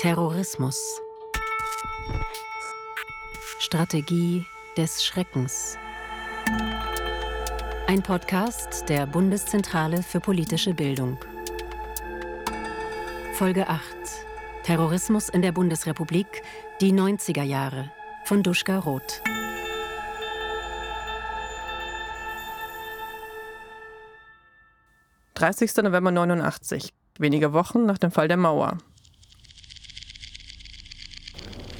Terrorismus. Strategie des Schreckens. Ein Podcast der Bundeszentrale für politische Bildung. Folge 8. Terrorismus in der Bundesrepublik, die 90er Jahre von Duschka Roth. »30. November 89, wenige Wochen nach dem Fall der Mauer.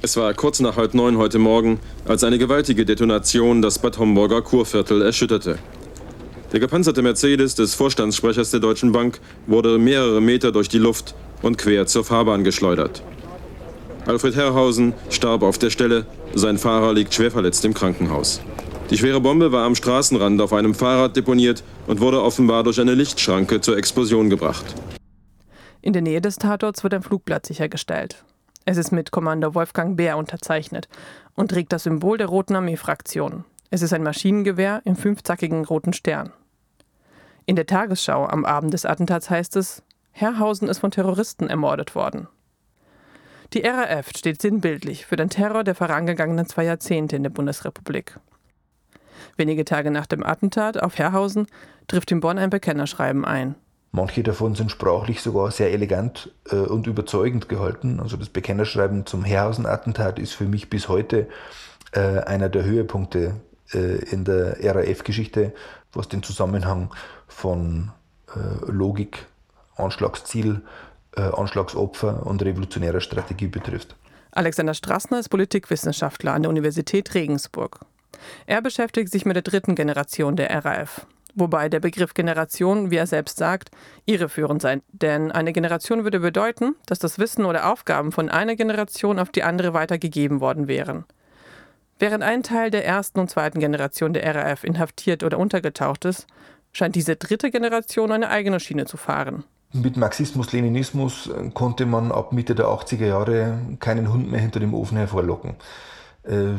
Es war kurz nach halb neun heute Morgen, als eine gewaltige Detonation das Bad Homburger Kurviertel erschütterte. Der gepanzerte Mercedes des Vorstandssprechers der Deutschen Bank wurde mehrere Meter durch die Luft und quer zur Fahrbahn geschleudert. Alfred Herrhausen starb auf der Stelle, sein Fahrer liegt schwer verletzt im Krankenhaus. Die schwere Bombe war am Straßenrand auf einem Fahrrad deponiert und wurde offenbar durch eine Lichtschranke zur Explosion gebracht. In der Nähe des Tatorts wird ein Flugblatt sichergestellt. Es ist mit Kommandeur Wolfgang Bär unterzeichnet und trägt das Symbol der Roten Armee-Fraktion. Es ist ein Maschinengewehr im fünfzackigen roten Stern. In der Tagesschau am Abend des Attentats heißt es, Herrhausen ist von Terroristen ermordet worden. Die RAF steht sinnbildlich für den Terror der vorangegangenen zwei Jahrzehnte in der Bundesrepublik. Wenige Tage nach dem Attentat auf Herrhausen trifft in Bonn ein Bekennerschreiben ein. Manche davon sind sprachlich sogar sehr elegant äh, und überzeugend gehalten. Also das Bekennerschreiben zum Herrhausen-Attentat ist für mich bis heute äh, einer der Höhepunkte äh, in der RAF-Geschichte, was den Zusammenhang von äh, Logik, Anschlagsziel, äh, Anschlagsopfer und revolutionärer Strategie betrifft. Alexander Strassner ist Politikwissenschaftler an der Universität Regensburg. Er beschäftigt sich mit der dritten Generation der RAF. Wobei der Begriff Generation, wie er selbst sagt, irreführend sei. Denn eine Generation würde bedeuten, dass das Wissen oder Aufgaben von einer Generation auf die andere weitergegeben worden wären. Während ein Teil der ersten und zweiten Generation der RAF inhaftiert oder untergetaucht ist, scheint diese dritte Generation eine eigene Schiene zu fahren. Mit Marxismus-Leninismus konnte man ab Mitte der 80er Jahre keinen Hund mehr hinter dem Ofen hervorlocken. Äh,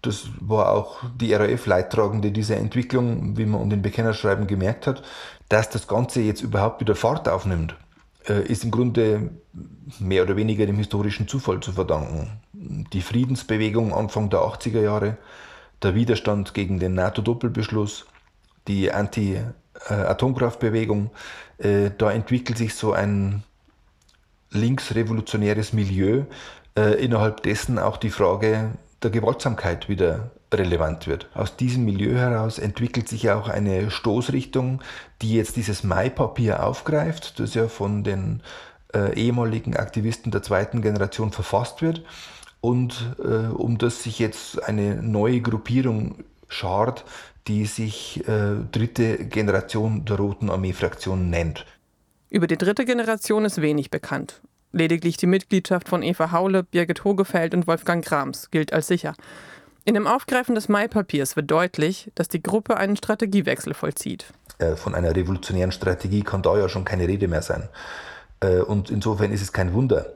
das war auch die RAF-Leidtragende dieser Entwicklung, wie man um den Bekennerschreiben gemerkt hat. Dass das Ganze jetzt überhaupt wieder Fahrt aufnimmt, äh, ist im Grunde mehr oder weniger dem historischen Zufall zu verdanken. Die Friedensbewegung Anfang der 80er Jahre, der Widerstand gegen den NATO-Doppelbeschluss, die Anti-Atomkraftbewegung, äh, da entwickelt sich so ein linksrevolutionäres Milieu, innerhalb dessen auch die Frage der Gewaltsamkeit wieder relevant wird. Aus diesem Milieu heraus entwickelt sich auch eine Stoßrichtung, die jetzt dieses Mai-Papier aufgreift, das ja von den äh, ehemaligen Aktivisten der zweiten Generation verfasst wird und äh, um das sich jetzt eine neue Gruppierung schart, die sich äh, dritte Generation der Roten Armee-Fraktion nennt. Über die dritte Generation ist wenig bekannt. Lediglich die Mitgliedschaft von Eva Haule, Birgit Hogefeld und Wolfgang Grams gilt als sicher. In dem Aufgreifen des Mai-Papiers wird deutlich, dass die Gruppe einen Strategiewechsel vollzieht. Äh, von einer revolutionären Strategie kann da ja schon keine Rede mehr sein. Äh, und insofern ist es kein Wunder,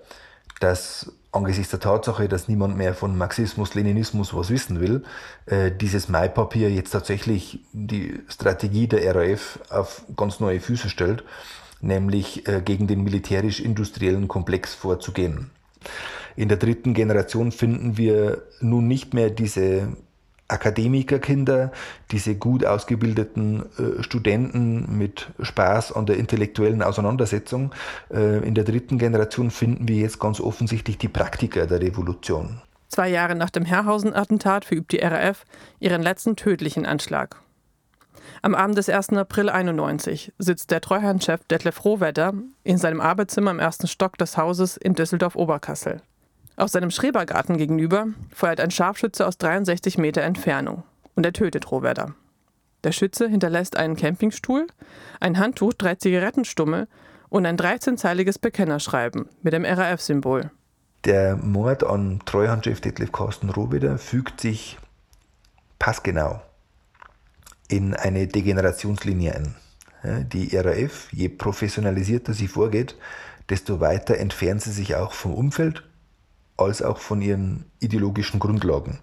dass angesichts der Tatsache, dass niemand mehr von Marxismus, Leninismus was wissen will, äh, dieses Mai-Papier jetzt tatsächlich die Strategie der RAF auf ganz neue Füße stellt nämlich äh, gegen den militärisch-industriellen Komplex vorzugehen. In der dritten Generation finden wir nun nicht mehr diese Akademikerkinder, diese gut ausgebildeten äh, Studenten mit Spaß an der intellektuellen Auseinandersetzung. Äh, in der dritten Generation finden wir jetzt ganz offensichtlich die Praktiker der Revolution. Zwei Jahre nach dem Herrhausen-Attentat verübt die RAF ihren letzten tödlichen Anschlag. Am Abend des 1. April 91 sitzt der Treuhandchef Detlef Rohwetter in seinem Arbeitszimmer im ersten Stock des Hauses in Düsseldorf-Oberkassel. Aus seinem Schrebergarten gegenüber feuert ein Scharfschütze aus 63 Meter Entfernung und er tötet Rohwetter. Der Schütze hinterlässt einen Campingstuhl, ein Handtuch, drei Zigarettenstummel und ein 13-zeiliges Bekennerschreiben mit dem RAF-Symbol. Der Mord an Treuhandchef Detlef Carsten Rohwedder fügt sich passgenau in eine Degenerationslinie ein. Die RAF, je professionalisierter sie vorgeht, desto weiter entfernt sie sich auch vom Umfeld als auch von ihren ideologischen Grundlagen.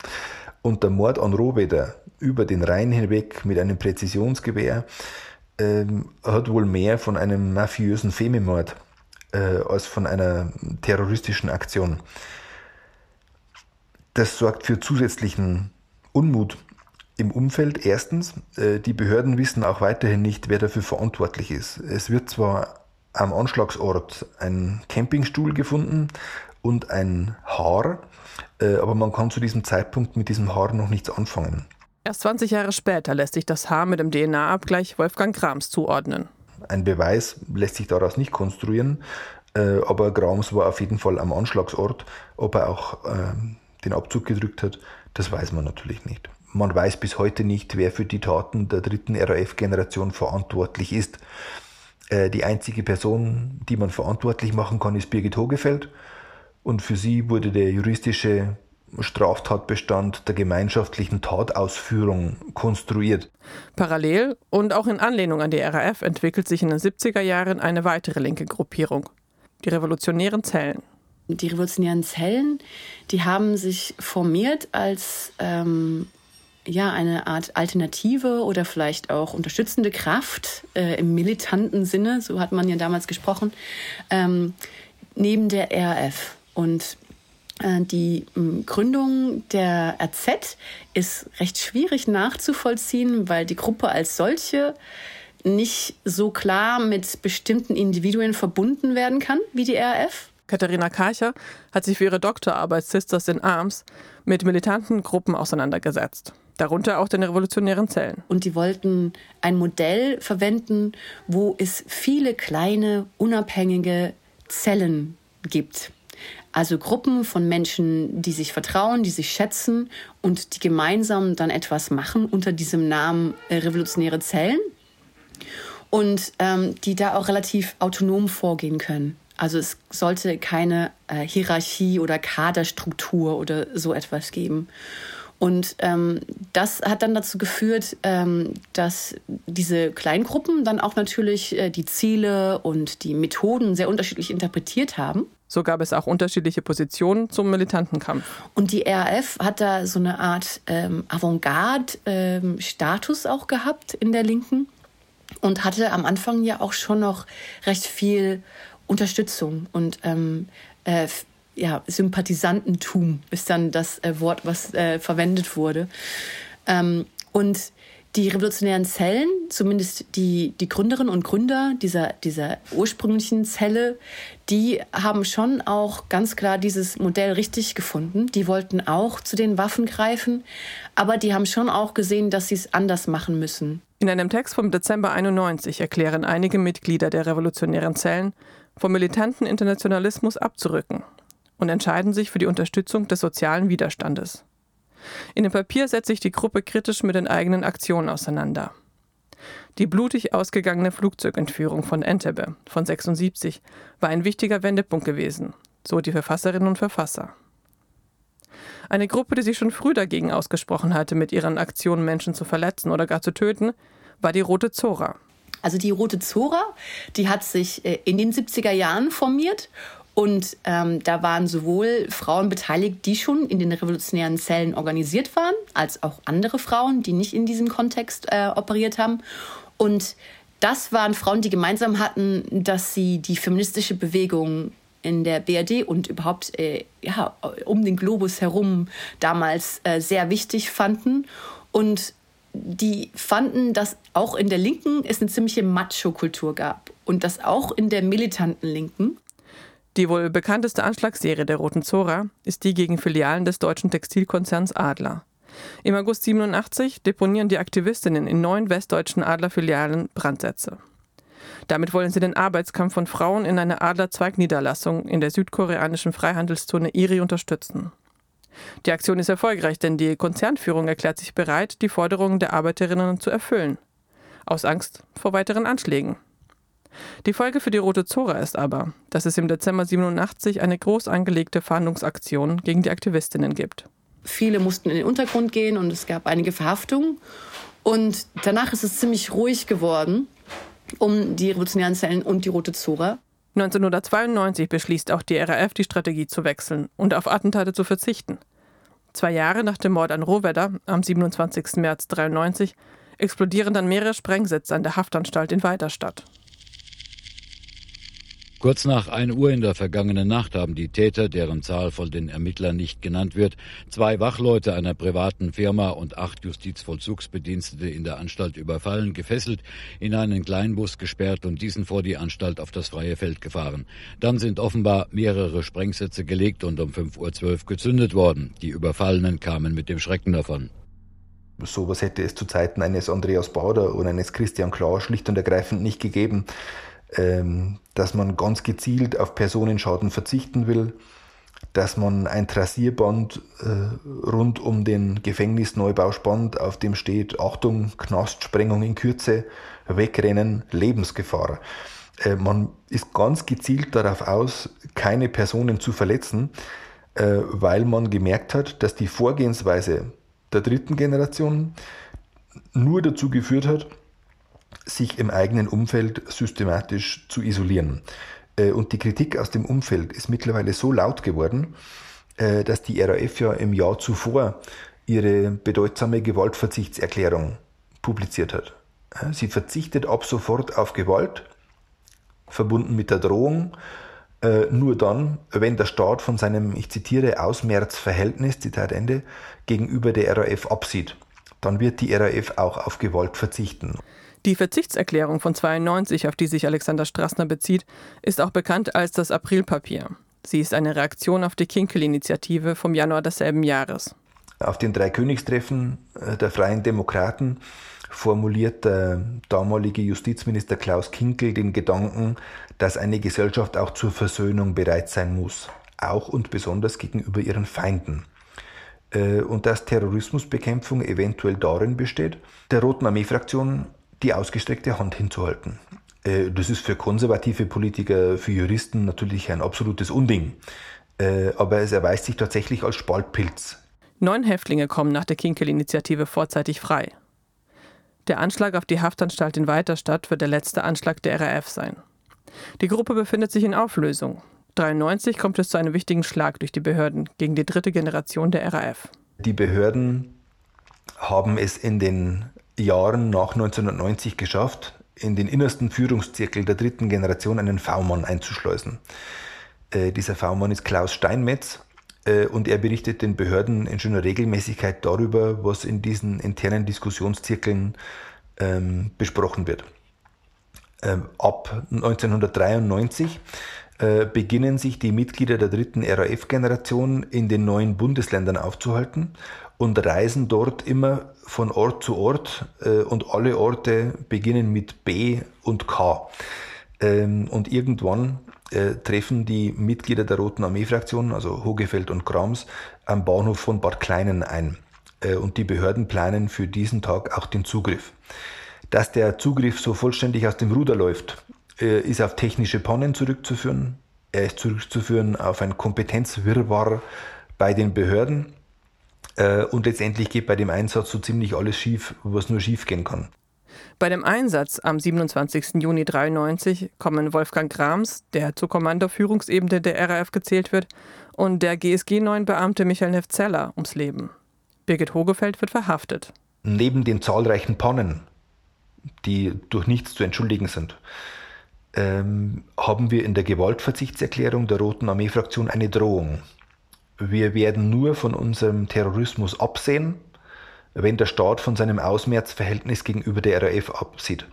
Und der Mord an Rohwedder über den Rhein hinweg mit einem Präzisionsgewehr ähm, hat wohl mehr von einem mafiösen Fememord äh, als von einer terroristischen Aktion. Das sorgt für zusätzlichen Unmut im Umfeld. Erstens, äh, die Behörden wissen auch weiterhin nicht, wer dafür verantwortlich ist. Es wird zwar am Anschlagsort ein Campingstuhl gefunden und ein Haar, äh, aber man kann zu diesem Zeitpunkt mit diesem Haar noch nichts anfangen. Erst 20 Jahre später lässt sich das Haar mit dem DNA-Abgleich Wolfgang Grams zuordnen. Ein Beweis lässt sich daraus nicht konstruieren, äh, aber Grams war auf jeden Fall am Anschlagsort. Ob er auch den Abzug gedrückt hat, das weiß man natürlich nicht. Man weiß bis heute nicht, wer für die Taten der dritten RAF-Generation verantwortlich ist. Äh, die einzige Person, die man verantwortlich machen kann, ist Birgit Hogefeld. Und für sie wurde der juristische Straftatbestand der gemeinschaftlichen Tatausführung konstruiert. Parallel und auch in Anlehnung an die RAF entwickelt sich in den 70er Jahren eine weitere linke Gruppierung, die Revolutionären Zellen die revolutionären Zellen, die haben sich formiert als ähm, ja, eine Art Alternative oder vielleicht auch unterstützende Kraft äh, im militanten Sinne, so hat man ja damals gesprochen, ähm, neben der RAF. Und äh, die ähm, Gründung der RZ ist recht schwierig nachzuvollziehen, weil die Gruppe als solche nicht so klar mit bestimmten Individuen verbunden werden kann wie die RAF. Katharina Karcher hat sich für ihre Doktorarbeit Sisters in Arms mit militanten Gruppen auseinandergesetzt, darunter auch den revolutionären Zellen. Und die wollten ein Modell verwenden, wo es viele kleine, unabhängige Zellen gibt. Also Gruppen von Menschen, die sich vertrauen, die sich schätzen und die gemeinsam dann etwas machen unter diesem Namen äh, Revolutionäre Zellen und ähm, die da auch relativ autonom vorgehen können. Also es sollte keine äh, Hierarchie oder Kaderstruktur oder so etwas geben. Und ähm, das hat dann dazu geführt, ähm, dass diese Kleingruppen dann auch natürlich äh, die Ziele und die Methoden sehr unterschiedlich interpretiert haben. So gab es auch unterschiedliche Positionen zum militanten Kampf. Und die RAF hat da so eine Art ähm, Avantgarde-Status auch gehabt in der Linken und hatte am Anfang ja auch schon noch recht viel Unterstützung und ähm, äh, ja, Sympathisantentum ist dann das äh, Wort, was äh, verwendet wurde. Ähm, und die revolutionären Zellen, zumindest die, die Gründerinnen und Gründer dieser, dieser ursprünglichen Zelle, die haben schon auch ganz klar dieses Modell richtig gefunden. Die wollten auch zu den Waffen greifen, aber die haben schon auch gesehen, dass sie es anders machen müssen. In einem Text vom Dezember 91 erklären einige Mitglieder der revolutionären Zellen, vom militanten Internationalismus abzurücken und entscheiden sich für die Unterstützung des sozialen Widerstandes. In dem Papier setzt sich die Gruppe kritisch mit den eigenen Aktionen auseinander. Die blutig ausgegangene Flugzeugentführung von Entebbe von 76 war ein wichtiger Wendepunkt gewesen, so die Verfasserinnen und Verfasser. Eine Gruppe, die sich schon früh dagegen ausgesprochen hatte, mit ihren Aktionen Menschen zu verletzen oder gar zu töten, war die Rote Zora. Also die Rote Zora, die hat sich äh, in den 70er Jahren formiert und ähm, da waren sowohl Frauen beteiligt, die schon in den revolutionären Zellen organisiert waren, als auch andere Frauen, die nicht in diesem Kontext äh, operiert haben. Und das waren Frauen, die gemeinsam hatten, dass sie die feministische Bewegung in der BRD und überhaupt äh, ja, um den Globus herum damals äh, sehr wichtig fanden und die fanden, dass auch in der Linken es eine ziemliche Macho-Kultur gab und dass auch in der militanten Linken. Die wohl bekannteste Anschlagsserie der Roten Zora ist die gegen Filialen des deutschen Textilkonzerns Adler. Im August 87 deponieren die Aktivistinnen in neun westdeutschen Adler-Filialen Brandsätze. Damit wollen sie den Arbeitskampf von Frauen in einer Adler-Zweigniederlassung in der südkoreanischen Freihandelszone IRI unterstützen. Die Aktion ist erfolgreich, denn die Konzernführung erklärt sich bereit, die Forderungen der Arbeiterinnen zu erfüllen. Aus Angst vor weiteren Anschlägen. Die Folge für die Rote Zora ist aber, dass es im Dezember 87 eine groß angelegte Fahndungsaktion gegen die Aktivistinnen gibt. Viele mussten in den Untergrund gehen und es gab einige Verhaftungen. Und danach ist es ziemlich ruhig geworden um die revolutionären Zellen und die Rote Zora. 1992 beschließt auch die RAF, die Strategie zu wechseln und auf Attentate zu verzichten. Zwei Jahre nach dem Mord an Rohwedder am 27. März 1993 explodieren dann mehrere Sprengsätze an der Haftanstalt in Weiterstadt. Kurz nach 1 Uhr in der vergangenen Nacht haben die Täter, deren Zahl von den Ermittlern nicht genannt wird, zwei Wachleute einer privaten Firma und acht Justizvollzugsbedienstete in der Anstalt überfallen, gefesselt, in einen Kleinbus gesperrt und diesen vor die Anstalt auf das freie Feld gefahren. Dann sind offenbar mehrere Sprengsätze gelegt und um 5.12 Uhr gezündet worden. Die Überfallenen kamen mit dem Schrecken davon. Sowas hätte es zu Zeiten eines Andreas Bauder oder eines Christian Klar schlicht und ergreifend nicht gegeben. Ähm, dass man ganz gezielt auf Personenschaden verzichten will, dass man ein Trassierband äh, rund um den Gefängnisneubau spannt, auf dem steht Achtung, Knastsprengung in Kürze, Wegrennen, Lebensgefahr. Äh, man ist ganz gezielt darauf aus, keine Personen zu verletzen, äh, weil man gemerkt hat, dass die Vorgehensweise der dritten Generation nur dazu geführt hat, sich im eigenen Umfeld systematisch zu isolieren. Äh, und die Kritik aus dem Umfeld ist mittlerweile so laut geworden, äh, dass die RAF ja im Jahr zuvor ihre bedeutsame Gewaltverzichtserklärung publiziert hat. Äh, sie verzichtet ab sofort auf Gewalt, verbunden mit der Drohung, nur dann, wenn der Staat von seinem, ich zitiere, Ausmerzverhältnis, Zitat Ende, gegenüber der RAF absieht. Dann wird die RAF auch auf Gewalt verzichten. Die Verzichtserklärung von 92, auf die sich Alexander Strassner bezieht, ist auch bekannt als das Aprilpapier. Sie ist eine Reaktion auf die Kinkel-Initiative vom Januar desselben Jahres. Auf den drei Königstreffen äh, der Freien Demokraten formuliert der damalige Justizminister Klaus Kinkel den Gedanken, dass eine Gesellschaft auch zur Versöhnung bereit sein muss, auch und besonders gegenüber ihren Feinden. Äh, und dass Terrorismusbekämpfung eventuell darin besteht, der Roten Armee-Fraktion die ausgestreckte Hand hinzuhalten. Äh, das ist für konservative Politiker, für Juristen natürlich ein absolutes Unding. Äh, aber es erweist sich tatsächlich als Spaltpilz. Neun Häftlinge kommen nach der Kinkel-Initiative vorzeitig frei. Der Anschlag auf die Haftanstalt in Weiterstadt wird der letzte Anschlag der RAF sein. Die Gruppe befindet sich in Auflösung. 1993 kommt es zu einem wichtigen Schlag durch die Behörden gegen die dritte Generation der RAF. Die Behörden haben es in den Jahren nach 1990 geschafft, in den innersten Führungszirkel der dritten Generation einen V-Mann einzuschleusen. Äh, dieser V-Mann ist Klaus Steinmetz äh, und er berichtet den Behörden in schöner Regelmäßigkeit darüber, was in diesen internen Diskussionszirkeln ähm, besprochen wird. Ähm, ab 1993 äh, beginnen sich die Mitglieder der dritten RAF-Generation in den neuen Bundesländern aufzuhalten und reisen dort immer von Ort zu Ort äh, und alle Orte beginnen mit B und K. Ähm, und irgendwann äh, treffen die Mitglieder der Roten Armee-Fraktion, also Hogefeld und Krams, am Bahnhof von Bad Kleinen ein. Äh, und die Behörden planen für diesen Tag auch den Zugriff. Dass der Zugriff so vollständig aus dem Ruder läuft, ist auf technische Pannen zurückzuführen. Er ist zurückzuführen auf ein Kompetenzwirrwarr bei den Behörden äh, und letztendlich geht bei dem Einsatz so ziemlich alles schief, was nur schief gehen kann. Bei dem Einsatz am 27. Juni 1993 kommen Wolfgang Grams, der zur Kommandoführungsebene der RAF gezählt wird, und der GSG-9-Beamte Michael Nefzeller ums Leben. Birgit Hogefeld wird verhaftet. Neben den zahlreichen Pannen, die durch nichts zu entschuldigen sind, ähm, haben wir in der Gewaltverzichtserklärung der Roten Armee-Fraktion eine Drohung. Wir werden nur von unserem Terrorismus absehen, wenn der Staat von seinem Ausmerzverhältnis gegenüber der RAF absieht.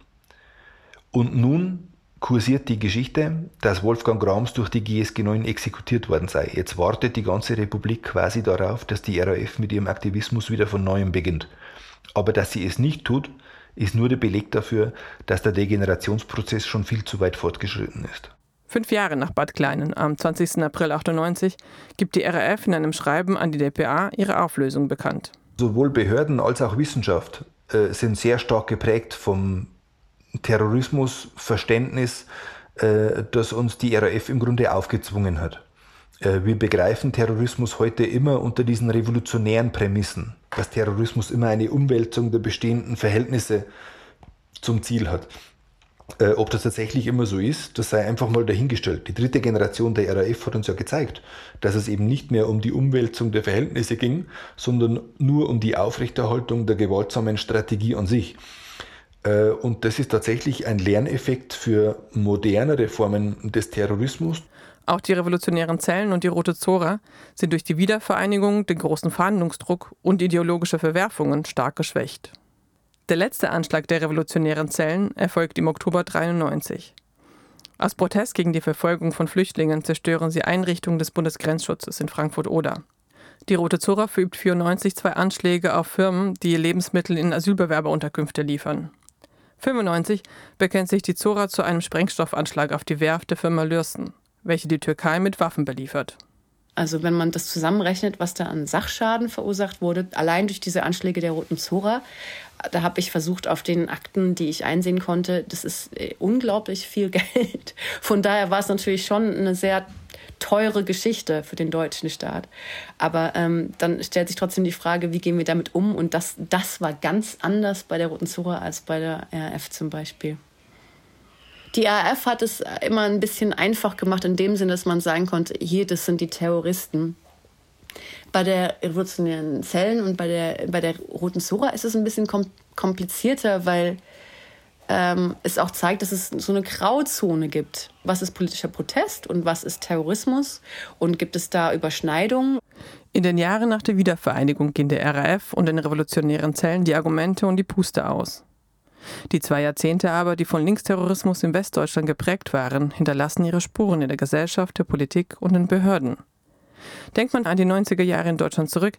Und nun kursiert die Geschichte, dass Wolfgang Grams durch die GSG 9 exekutiert worden sei. Jetzt wartet die ganze Republik quasi darauf, dass die RAF mit ihrem Aktivismus wieder von neuem beginnt. Aber dass sie es nicht tut, ist nur der Beleg dafür, dass der Degenerationsprozess schon viel zu weit fortgeschritten ist. Fünf Jahre nach Bad Kleinen, am 20. April 98, gibt die RAF in einem Schreiben an die DPA ihre Auflösung bekannt. Sowohl Behörden als auch Wissenschaft äh, sind sehr stark geprägt vom Terrorismusverständnis, äh, das uns die RAF im Grunde aufgezwungen hat. Äh, wir begreifen Terrorismus heute immer unter diesen revolutionären Prämissen, dass Terrorismus immer eine Umwälzung der bestehenden Verhältnisse zum Ziel hat. Äh, ob das tatsächlich immer so ist, das sei einfach mal dahingestellt. Die dritte Generation der RAF hat uns ja gezeigt, dass es eben nicht mehr um die Umwälzung der Verhältnisse ging, sondern nur um die Aufrechterhaltung der gewaltsamen Strategie an sich. Äh, und das ist tatsächlich ein Lerneffekt für modernere Formen des Terrorismus. Auch die revolutionären Zellen und die Rote Zora sind durch die Wiedervereinigung, den großen Verhandlungsdruck und ideologische Verwerfungen stark geschwächt. Der letzte Anschlag der revolutionären Zellen erfolgt im Oktober 93. Aus Protest gegen die Verfolgung von Flüchtlingen zerstören sie Einrichtungen des Bundesgrenzschutzes in Frankfurt-Oder. Die Rote Zora verübt 94 zwei Anschläge auf Firmen, die Lebensmittel in Asylbewerberunterkünfte liefern. 95 bekennt sich die Zora zu einem Sprengstoffanschlag auf die Werft der Firma Lürsten, welche die Türkei mit Waffen beliefert. Also wenn man das zusammenrechnet, was da an Sachschaden verursacht wurde, allein durch diese Anschläge der Roten Zora, da habe ich versucht auf den Akten, die ich einsehen konnte, das ist äh, unglaublich viel Geld. Von daher war es natürlich schon eine sehr teure Geschichte für den deutschen Staat. Aber ähm, dann stellt sich trotzdem die Frage, wie gehen wir damit um? Und das, das war ganz anders bei der Roten Zora als bei der RAF zum Beispiel. Die RAF hat es immer ein bisschen einfach gemacht, in dem Sinne, dass man sagen konnte, hier, das sind die Terroristen. Bei der revolutionären Zellen und bei der, bei der Roten Zora ist es ein bisschen komplizierter, weil ähm, es auch zeigt, dass es so eine Grauzone gibt. Was ist politischer Protest und was ist Terrorismus? Und gibt es da Überschneidungen? In den Jahren nach der Wiedervereinigung gehen der RAF und den revolutionären Zellen die Argumente und die Puste aus. Die zwei Jahrzehnte aber, die von Linksterrorismus in Westdeutschland geprägt waren, hinterlassen ihre Spuren in der Gesellschaft, der Politik und den Behörden. Denkt man an die 90er Jahre in Deutschland zurück,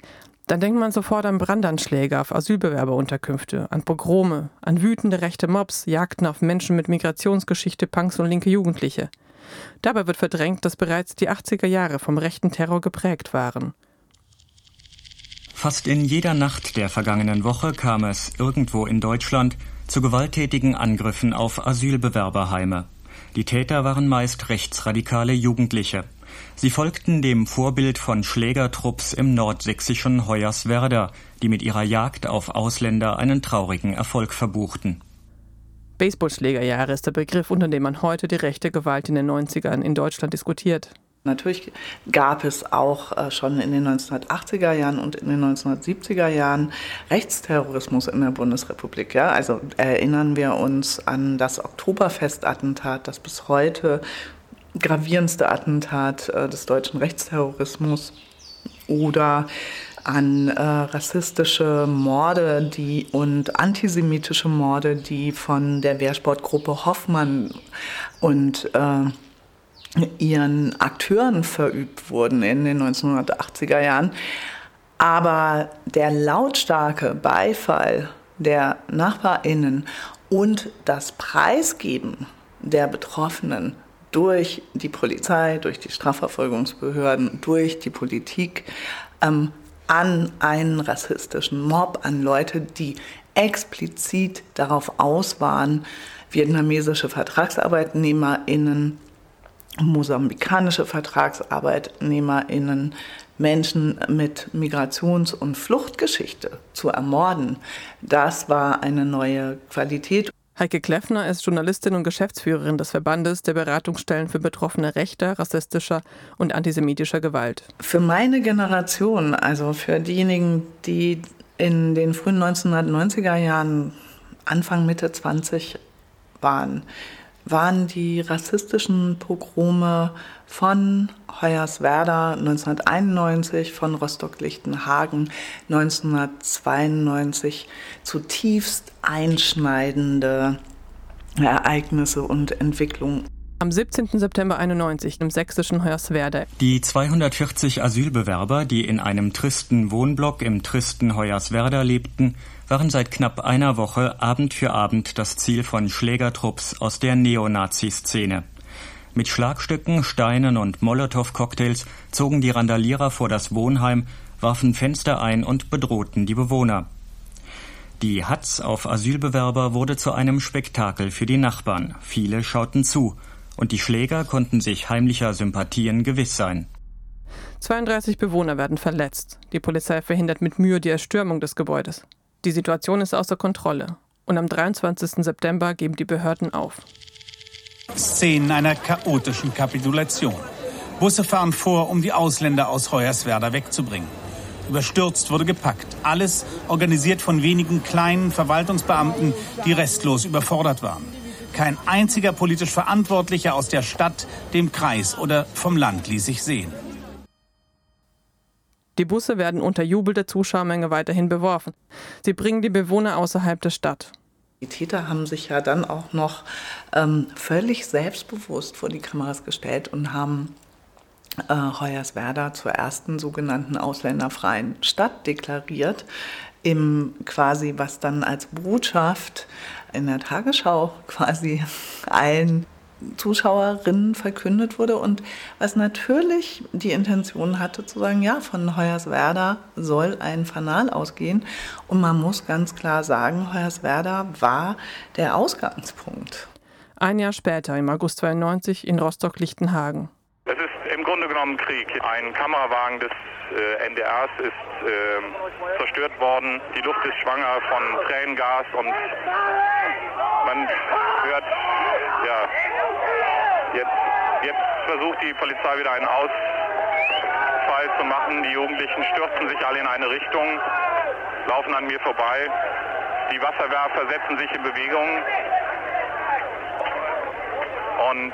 dann denkt man sofort an Brandanschläge auf Asylbewerberunterkünfte, an Pogrome, an wütende rechte Mobs, Jagden auf Menschen mit Migrationsgeschichte, Punks und linke Jugendliche. Dabei wird verdrängt, dass bereits die 80er Jahre vom rechten Terror geprägt waren. Fast in jeder Nacht der vergangenen Woche kam es irgendwo in Deutschland zu gewalttätigen Angriffen auf Asylbewerberheime. Die Täter waren meist rechtsradikale Jugendliche. Sie folgten dem Vorbild von Schlägertrupps im nordsächsischen Hoyerswerda, die mit ihrer Jagd auf Ausländer einen traurigen Erfolg verbuchten. Baseballschlägerjahre ist der Begriff, unter dem man heute die rechte Gewalt in den 90ern in Deutschland diskutiert. Natürlich gab es auch äh, schon in den 1980er Jahren und in den 1970er Jahren Rechtsterrorismus in der Bundesrepublik. Ja? Also erinnern wir uns an das Oktoberfestattentat, das bis heute gravierendste Attentat äh, des deutschen Rechtsterrorismus oder an äh, rassistische Morde die, und antisemitische Morde, die von der Wehrsportgruppe Hoffmann und äh, ihren Akteuren verübt wurden in den 1980er Jahren. Aber der lautstarke Beifall der Nachbarinnen und das Preisgeben der Betroffenen durch die Polizei, durch die Strafverfolgungsbehörden, durch die Politik ähm, an einen rassistischen Mob, an Leute, die explizit darauf aus waren, vietnamesische VertragsarbeitnehmerInnen, mosambikanische VertragsarbeitnehmerInnen, Menschen mit Migrations- und Fluchtgeschichte zu ermorden. Das war eine neue Qualität. Heike Kleffner ist Journalistin und Geschäftsführerin des Verbandes der Beratungsstellen für Betroffene rechter, rassistischer und antisemitischer Gewalt. Für meine Generation, also für diejenigen, die in den frühen 1990er Jahren, Anfang, Mitte 20 waren, waren die rassistischen Pogrome von Hoyerswerda 1991, von Rostock-Lichtenhagen 1992 zutiefst einschneidende Ereignisse und Entwicklungen. Am 17. September 91 im sächsischen Hoyerswerda. Die 240 Asylbewerber, die in einem tristen Wohnblock im tristen Hoyerswerda lebten, waren seit knapp einer Woche Abend für Abend das Ziel von Schlägertrupps aus der Neonazi-Szene. Mit Schlagstücken, Steinen und Molotow-Cocktails zogen die Randalierer vor das Wohnheim, warfen Fenster ein und bedrohten die Bewohner. Die Hatz auf Asylbewerber wurde zu einem Spektakel für die Nachbarn. Viele schauten zu und die Schläger konnten sich heimlicher Sympathien gewiss sein. 32 Bewohner werden verletzt. Die Polizei verhindert mit Mühe die Erstürmung des Gebäudes. Die Situation ist außer Kontrolle. Und am 23. September geben die Behörden auf. Szenen einer chaotischen Kapitulation. Busse fahren vor, um die Ausländer aus Hoyerswerda wegzubringen. Überstürzt wurde gepackt. Alles organisiert von wenigen kleinen Verwaltungsbeamten, die restlos überfordert waren. Kein einziger politisch Verantwortlicher aus der Stadt, dem Kreis oder vom Land ließ sich sehen. Die Busse werden unter Jubel der Zuschauermenge weiterhin beworfen. Sie bringen die Bewohner außerhalb der Stadt. Die Täter haben sich ja dann auch noch ähm, völlig selbstbewusst vor die Kameras gestellt und haben äh, Hoyerswerda zur ersten sogenannten ausländerfreien Stadt deklariert. Im quasi, was dann als Botschaft in der Tagesschau quasi allen Zuschauerinnen verkündet wurde und was natürlich die Intention hatte zu sagen, ja, von Hoyerswerda soll ein Fanal ausgehen und man muss ganz klar sagen, Hoyerswerda war der Ausgangspunkt. Ein Jahr später, im August 92, in Rostock-Lichtenhagen. Es ist im Grunde genommen Krieg. Ein Kamerawagen des äh, NDRs ist äh, zerstört worden. Die Luft ist schwanger von Tränengas und man hört ja, Jetzt, jetzt versucht die Polizei wieder einen Ausfall zu machen. Die Jugendlichen stürzen sich alle in eine Richtung, laufen an mir vorbei. Die Wasserwerfer setzen sich in Bewegung. Und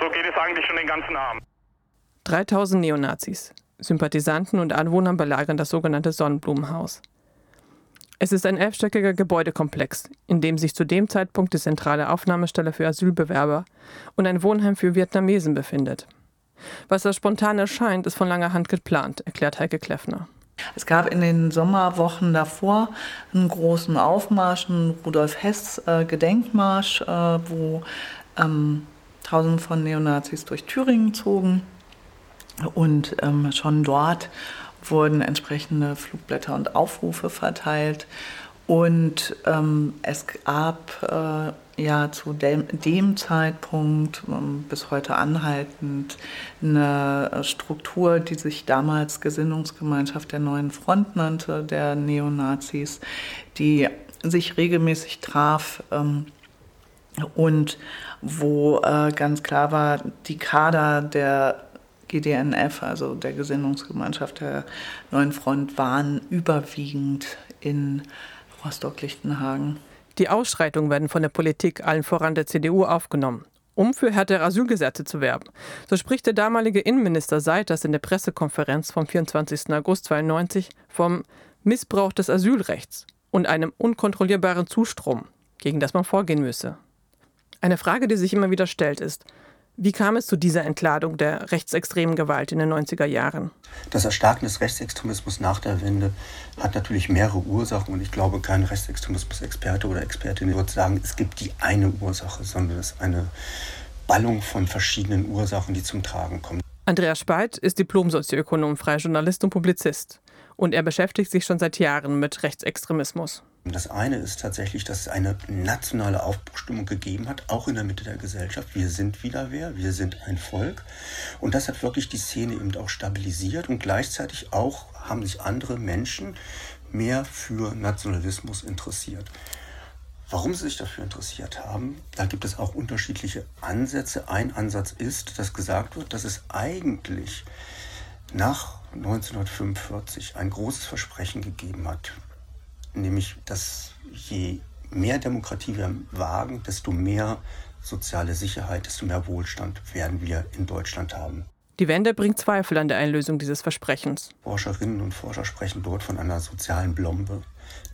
so geht es eigentlich schon den ganzen Abend. 3000 Neonazis, Sympathisanten und Anwohner belagern das sogenannte Sonnenblumenhaus. Es ist ein elfstöckiger Gebäudekomplex, in dem sich zu dem Zeitpunkt die zentrale Aufnahmestelle für Asylbewerber und ein Wohnheim für Vietnamesen befindet. Was da spontan erscheint, ist von langer Hand geplant, erklärt Heike Kleffner. Es gab in den Sommerwochen davor einen großen Aufmarsch, einen Rudolf Hess äh, Gedenkmarsch, äh, wo ähm, Tausende von Neonazis durch Thüringen zogen und ähm, schon dort wurden entsprechende Flugblätter und Aufrufe verteilt. Und ähm, es gab äh, ja zu dem, dem Zeitpunkt ähm, bis heute anhaltend eine Struktur, die sich damals Gesinnungsgemeinschaft der Neuen Front nannte, der Neonazis, die sich regelmäßig traf ähm, und wo äh, ganz klar war, die Kader der GDNF, also der Gesinnungsgemeinschaft der Neuen Front, waren überwiegend in Rostock-Lichtenhagen. Die Ausschreitungen werden von der Politik, allen voran der CDU, aufgenommen, um für härtere Asylgesetze zu werben. So spricht der damalige Innenminister Seiters in der Pressekonferenz vom 24. August 92 vom Missbrauch des Asylrechts und einem unkontrollierbaren Zustrom, gegen das man vorgehen müsse. Eine Frage, die sich immer wieder stellt, ist, wie kam es zu dieser Entladung der rechtsextremen Gewalt in den 90er Jahren? Das Erstarken des Rechtsextremismus nach der Wende hat natürlich mehrere Ursachen und ich glaube, kein Rechtsextremismus-Experte oder Expertin wird sagen, es gibt die eine Ursache, sondern es ist eine Ballung von verschiedenen Ursachen, die zum Tragen kommen. Andreas Speit ist Diplom-Sozioökonom, freier Journalist und Publizist. Und er beschäftigt sich schon seit Jahren mit Rechtsextremismus. Das eine ist tatsächlich, dass es eine nationale Aufbruchstimmung gegeben hat, auch in der Mitte der Gesellschaft. Wir sind wieder wer, wir sind ein Volk. Und das hat wirklich die Szene eben auch stabilisiert und gleichzeitig auch haben sich andere Menschen mehr für Nationalismus interessiert. Warum sie sich dafür interessiert haben, da gibt es auch unterschiedliche Ansätze. Ein Ansatz ist, dass gesagt wird, dass es eigentlich nach 1945 ein großes Versprechen gegeben hat, nämlich dass je mehr Demokratie wir wagen, desto mehr soziale Sicherheit, desto mehr Wohlstand werden wir in Deutschland haben. Die Wende bringt Zweifel an der Einlösung dieses Versprechens. Forscherinnen und Forscher sprechen dort von einer sozialen Blombe,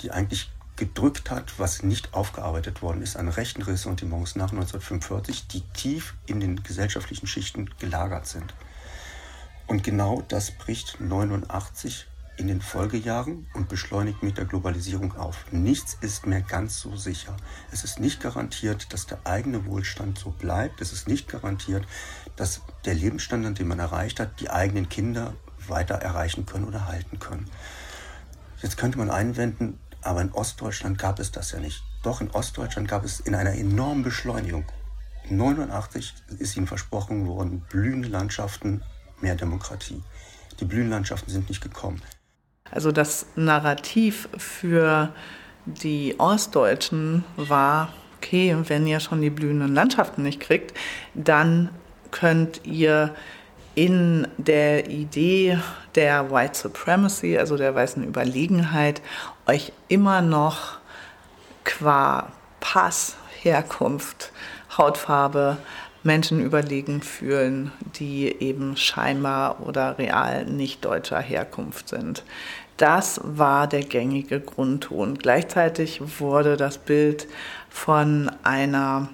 die eigentlich gedrückt hat, was nicht aufgearbeitet worden ist an rechten Ressentiments nach 1945, die tief in den gesellschaftlichen Schichten gelagert sind. Und genau das bricht 89 in den Folgejahren und beschleunigt mit der Globalisierung auf. Nichts ist mehr ganz so sicher. Es ist nicht garantiert, dass der eigene Wohlstand so bleibt. Es ist nicht garantiert, dass der Lebensstandard, den man erreicht hat, die eigenen Kinder weiter erreichen können oder halten können. Jetzt könnte man einwenden, aber in Ostdeutschland gab es das ja nicht. Doch in Ostdeutschland gab es in einer enormen Beschleunigung. 89 ist ihnen versprochen worden, blühende Landschaften, mehr Demokratie. Die Blühenlandschaften sind nicht gekommen. Also das Narrativ für die Ostdeutschen war, okay, wenn ihr schon die blühenden Landschaften nicht kriegt, dann könnt ihr in der Idee der White Supremacy, also der weißen Überlegenheit, euch immer noch qua Pass, Herkunft, Hautfarbe Menschen überlegen fühlen, die eben scheinbar oder real nicht deutscher Herkunft sind. Das war der gängige Grundton. Gleichzeitig wurde das Bild von einer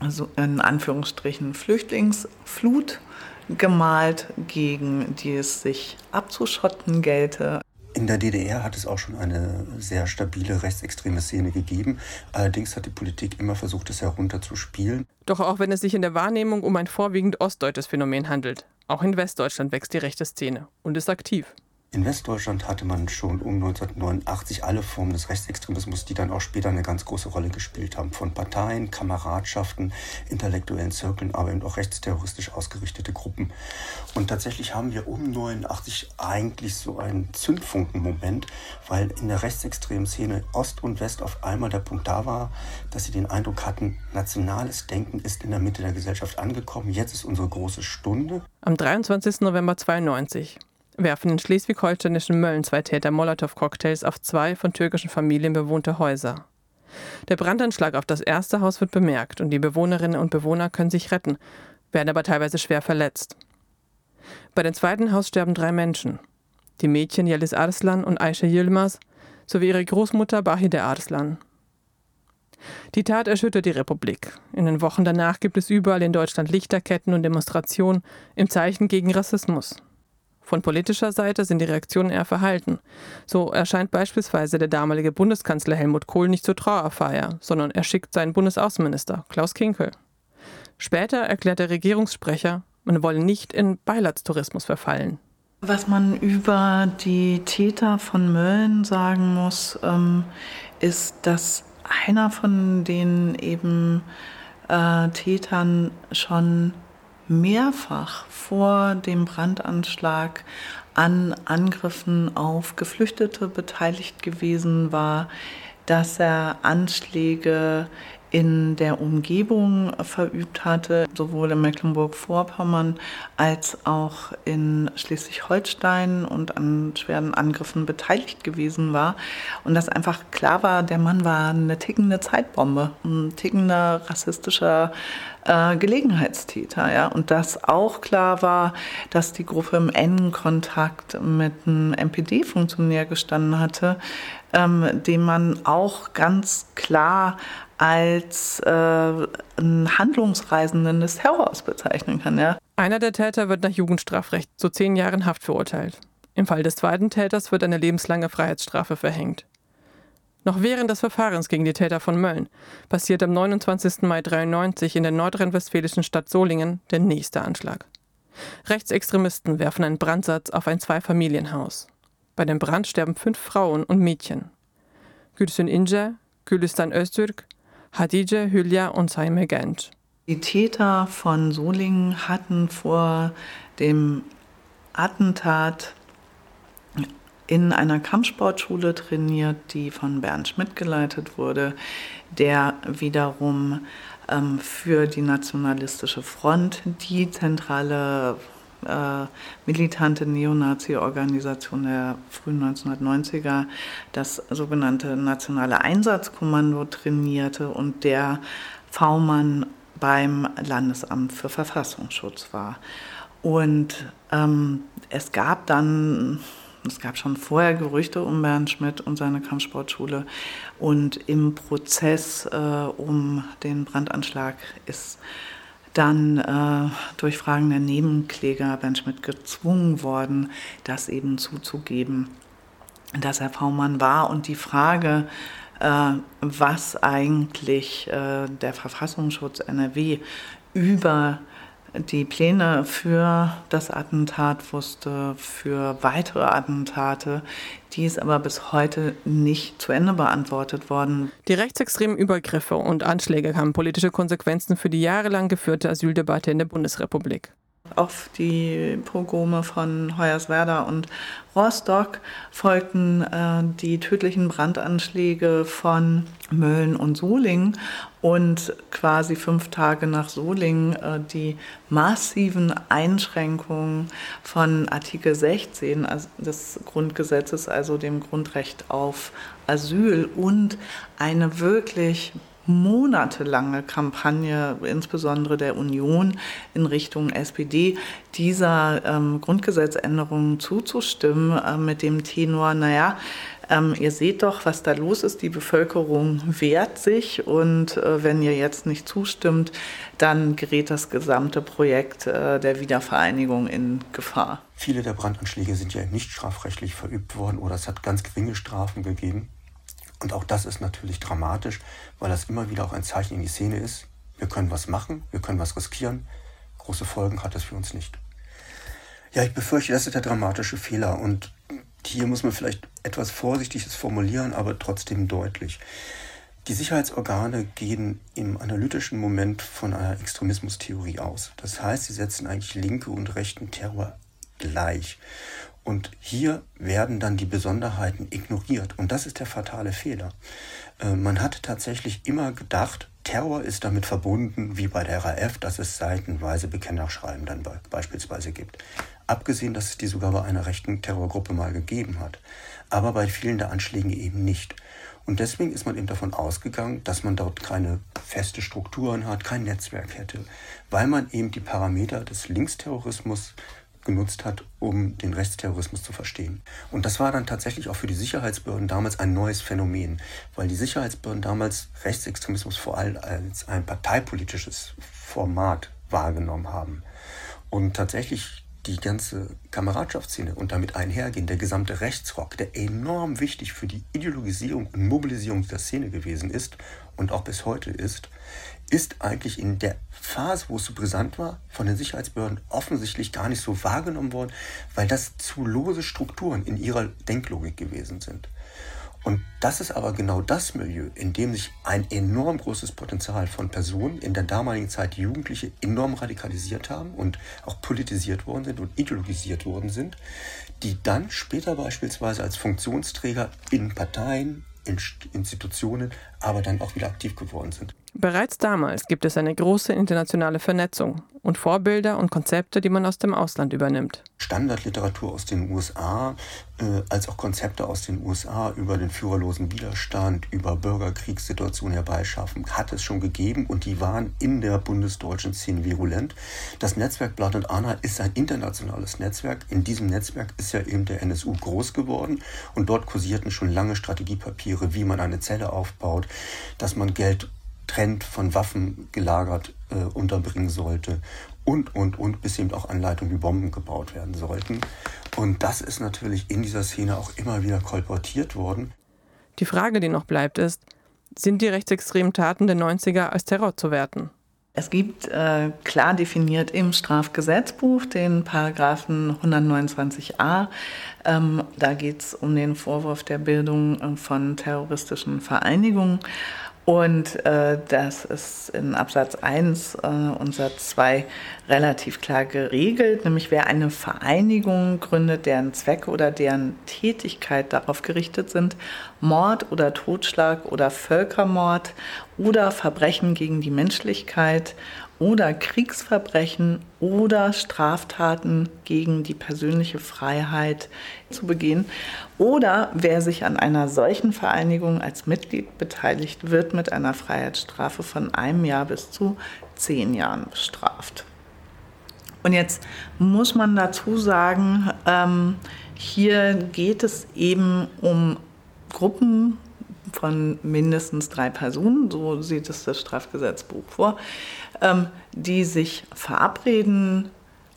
also in Anführungsstrichen Flüchtlingsflut gemalt, gegen die es sich abzuschotten gelte. In der DDR hat es auch schon eine sehr stabile rechtsextreme Szene gegeben. Allerdings hat die Politik immer versucht, es herunterzuspielen. Doch auch wenn es sich in der Wahrnehmung um ein vorwiegend ostdeutsches Phänomen handelt, auch in Westdeutschland wächst die rechte Szene und ist aktiv. In Westdeutschland hatte man schon um 1989 alle Formen des Rechtsextremismus, die dann auch später eine ganz große Rolle gespielt haben. Von Parteien, Kameradschaften, intellektuellen Zirkeln, aber eben auch rechtsterroristisch ausgerichtete Gruppen. Und tatsächlich haben wir um 89 eigentlich so einen Zündfunkenmoment, weil in der rechtsextremen Szene Ost und West auf einmal der Punkt da war, dass sie den Eindruck hatten, nationales Denken ist in der Mitte der Gesellschaft angekommen. Jetzt ist unsere große Stunde. Am 23. November 92 werfen in schleswig-holsteinischen Mölln zwei Täter Molotow-Cocktails auf zwei von türkischen Familien bewohnte Häuser. Der Brandanschlag auf das erste Haus wird bemerkt und die Bewohnerinnen und Bewohner können sich retten, werden aber teilweise schwer verletzt. Bei dem zweiten Haus sterben drei Menschen. Die Mädchen Yelis Arslan und Aisha Yilmaz sowie ihre Großmutter Bahide Arslan. Die Tat erschüttert die Republik. In den Wochen danach gibt es überall in Deutschland Lichterketten und Demonstrationen im Zeichen gegen Rassismus. Von politischer Seite sind die Reaktionen eher verhalten. So erscheint beispielsweise der damalige Bundeskanzler Helmut Kohl nicht zur Trauerfeier, sondern er schickt seinen Bundesaußenminister Klaus Kinkel. Später erklärt der Regierungssprecher, man wolle nicht in Beileidstourismus verfallen. Was man über die Täter von Mölln sagen muss, ähm, ist, dass einer von den eben äh, Tätern schon mehrfach vor dem Brandanschlag an Angriffen auf Geflüchtete beteiligt gewesen war, dass er Anschläge in der Umgebung verübt hatte, sowohl in Mecklenburg-Vorpommern als auch in Schleswig-Holstein und an schweren Angriffen beteiligt gewesen war. Und dass einfach klar war, der Mann war eine tickende Zeitbombe, ein tickender rassistischer äh, Gelegenheitstäter. Ja? Und dass auch klar war, dass die Gruppe im engen Kontakt mit einem MPD-Funktionär gestanden hatte, ähm, den man auch ganz klar als äh, Handlungsreisenden des Terrors bezeichnen kann. Ja? Einer der Täter wird nach Jugendstrafrecht zu zehn Jahren Haft verurteilt. Im Fall des zweiten Täters wird eine lebenslange Freiheitsstrafe verhängt. Noch während des Verfahrens gegen die Täter von Mölln passiert am 29. Mai 93 in der nordrhein-westfälischen Stadt Solingen der nächste Anschlag. Rechtsextremisten werfen einen Brandsatz auf ein Zweifamilienhaus. Bei dem Brand sterben fünf Frauen und Mädchen. Gülsün Ince, Gülistan Öztürk, Hatice Hülya und Saime Genç. Die Täter von Solingen hatten vor dem Attentat in einer Kampfsportschule trainiert, die von Bernd Schmidt geleitet wurde, der wiederum ähm, für die Nationalistische Front die zentrale äh, militante Neonazi-Organisation der frühen 1990er, das sogenannte Nationale Einsatzkommando trainierte und der V-Mann beim Landesamt für Verfassungsschutz war. Und ähm, es gab dann es gab schon vorher Gerüchte um Bernd Schmidt und seine Kampfsportschule. Und im Prozess äh, um den Brandanschlag ist dann äh, durch Fragen der Nebenkläger Bernd Schmidt gezwungen worden, das eben zuzugeben, dass er V-Mann war. Und die Frage, äh, was eigentlich äh, der Verfassungsschutz NRW über die Pläne für das Attentat wusste, für weitere Attentate. Die ist aber bis heute nicht zu Ende beantwortet worden. Die rechtsextremen Übergriffe und Anschläge haben politische Konsequenzen für die jahrelang geführte Asyldebatte in der Bundesrepublik. Auf die Pogrome von Hoyerswerda und Rostock folgten äh, die tödlichen Brandanschläge von Mölln und Solingen und quasi fünf Tage nach Solingen äh, die massiven Einschränkungen von Artikel 16 des Grundgesetzes, also dem Grundrecht auf Asyl und eine wirklich monatelange Kampagne, insbesondere der Union in Richtung SPD, dieser ähm, Grundgesetzänderung zuzustimmen, äh, mit dem Tenor, naja, ähm, ihr seht doch, was da los ist. Die Bevölkerung wehrt sich und äh, wenn ihr jetzt nicht zustimmt, dann gerät das gesamte Projekt äh, der Wiedervereinigung in Gefahr. Viele der Brandanschläge sind ja nicht strafrechtlich verübt worden oder es hat ganz geringe Strafen gegeben. Und auch das ist natürlich dramatisch, weil das immer wieder auch ein Zeichen in die Szene ist. Wir können was machen, wir können was riskieren. Große Folgen hat das für uns nicht. Ja, ich befürchte, das ist der dramatische Fehler. Und hier muss man vielleicht etwas Vorsichtiges formulieren, aber trotzdem deutlich. Die Sicherheitsorgane gehen im analytischen Moment von einer Extremismustheorie aus. Das heißt, sie setzen eigentlich linke und rechten Terror gleich. Und hier werden dann die Besonderheiten ignoriert. Und das ist der fatale Fehler. Äh, man hat tatsächlich immer gedacht, Terror ist damit verbunden, wie bei der RAF, dass es seitenweise Bekennerschreiben dann beispielsweise gibt. Abgesehen, dass es die sogar bei einer rechten Terrorgruppe mal gegeben hat. Aber bei vielen der Anschlägen eben nicht. Und deswegen ist man eben davon ausgegangen, dass man dort keine feste Strukturen hat, kein Netzwerk hätte, weil man eben die Parameter des Linksterrorismus genutzt hat, um den Rechtsterrorismus zu verstehen. Und das war dann tatsächlich auch für die Sicherheitsbehörden damals ein neues Phänomen, weil die Sicherheitsbehörden damals Rechtsextremismus vor allem als ein parteipolitisches Format wahrgenommen haben. Und tatsächlich die ganze Kameradschaftsszene und damit einhergehend der gesamte Rechtsrock, der enorm wichtig für die Ideologisierung und Mobilisierung der Szene gewesen ist und auch bis heute ist, ist eigentlich in der Phase, wo es so brisant war, von den Sicherheitsbehörden offensichtlich gar nicht so wahrgenommen worden, weil das zu lose Strukturen in ihrer Denklogik gewesen sind. Und das ist aber genau das Milieu, in dem sich ein enorm großes Potenzial von Personen in der damaligen Zeit Jugendliche enorm radikalisiert haben und auch politisiert worden sind und ideologisiert worden sind, die dann später beispielsweise als Funktionsträger in Parteien, in Institutionen, aber dann auch wieder aktiv geworden sind. Bereits damals gibt es eine große internationale Vernetzung und Vorbilder und Konzepte, die man aus dem Ausland übernimmt. Standardliteratur aus den USA, äh, als auch Konzepte aus den USA über den führerlosen Widerstand, über Bürgerkriegssituationen herbeischaffen, hat es schon gegeben und die waren in der bundesdeutschen Szene virulent. Das Netzwerk Blood and Anna ist ein internationales Netzwerk. In diesem Netzwerk ist ja eben der NSU groß geworden und dort kursierten schon lange Strategiepapiere, wie man eine Zelle aufbaut, dass man Geld trennt von Waffen gelagert äh, unterbringen sollte und, und, und, bis eben auch Anleitungen wie Bomben gebaut werden sollten. Und das ist natürlich in dieser Szene auch immer wieder kolportiert worden. Die Frage, die noch bleibt, ist, sind die rechtsextremen Taten der 90er als Terror zu werten? Es gibt äh, klar definiert im Strafgesetzbuch den Paragraphen 129a. Ähm, da geht es um den Vorwurf der Bildung äh, von terroristischen Vereinigungen. Und äh, das ist in Absatz 1 äh, und Satz 2 relativ klar geregelt, nämlich wer eine Vereinigung gründet, deren Zwecke oder deren Tätigkeit darauf gerichtet sind, Mord oder Totschlag oder Völkermord oder Verbrechen gegen die Menschlichkeit oder Kriegsverbrechen oder Straftaten gegen die persönliche Freiheit zu begehen. Oder wer sich an einer solchen Vereinigung als Mitglied beteiligt, wird mit einer Freiheitsstrafe von einem Jahr bis zu zehn Jahren bestraft. Und jetzt muss man dazu sagen, ähm, hier geht es eben um Gruppen von mindestens drei Personen, so sieht es das Strafgesetzbuch vor, ähm, die sich verabreden,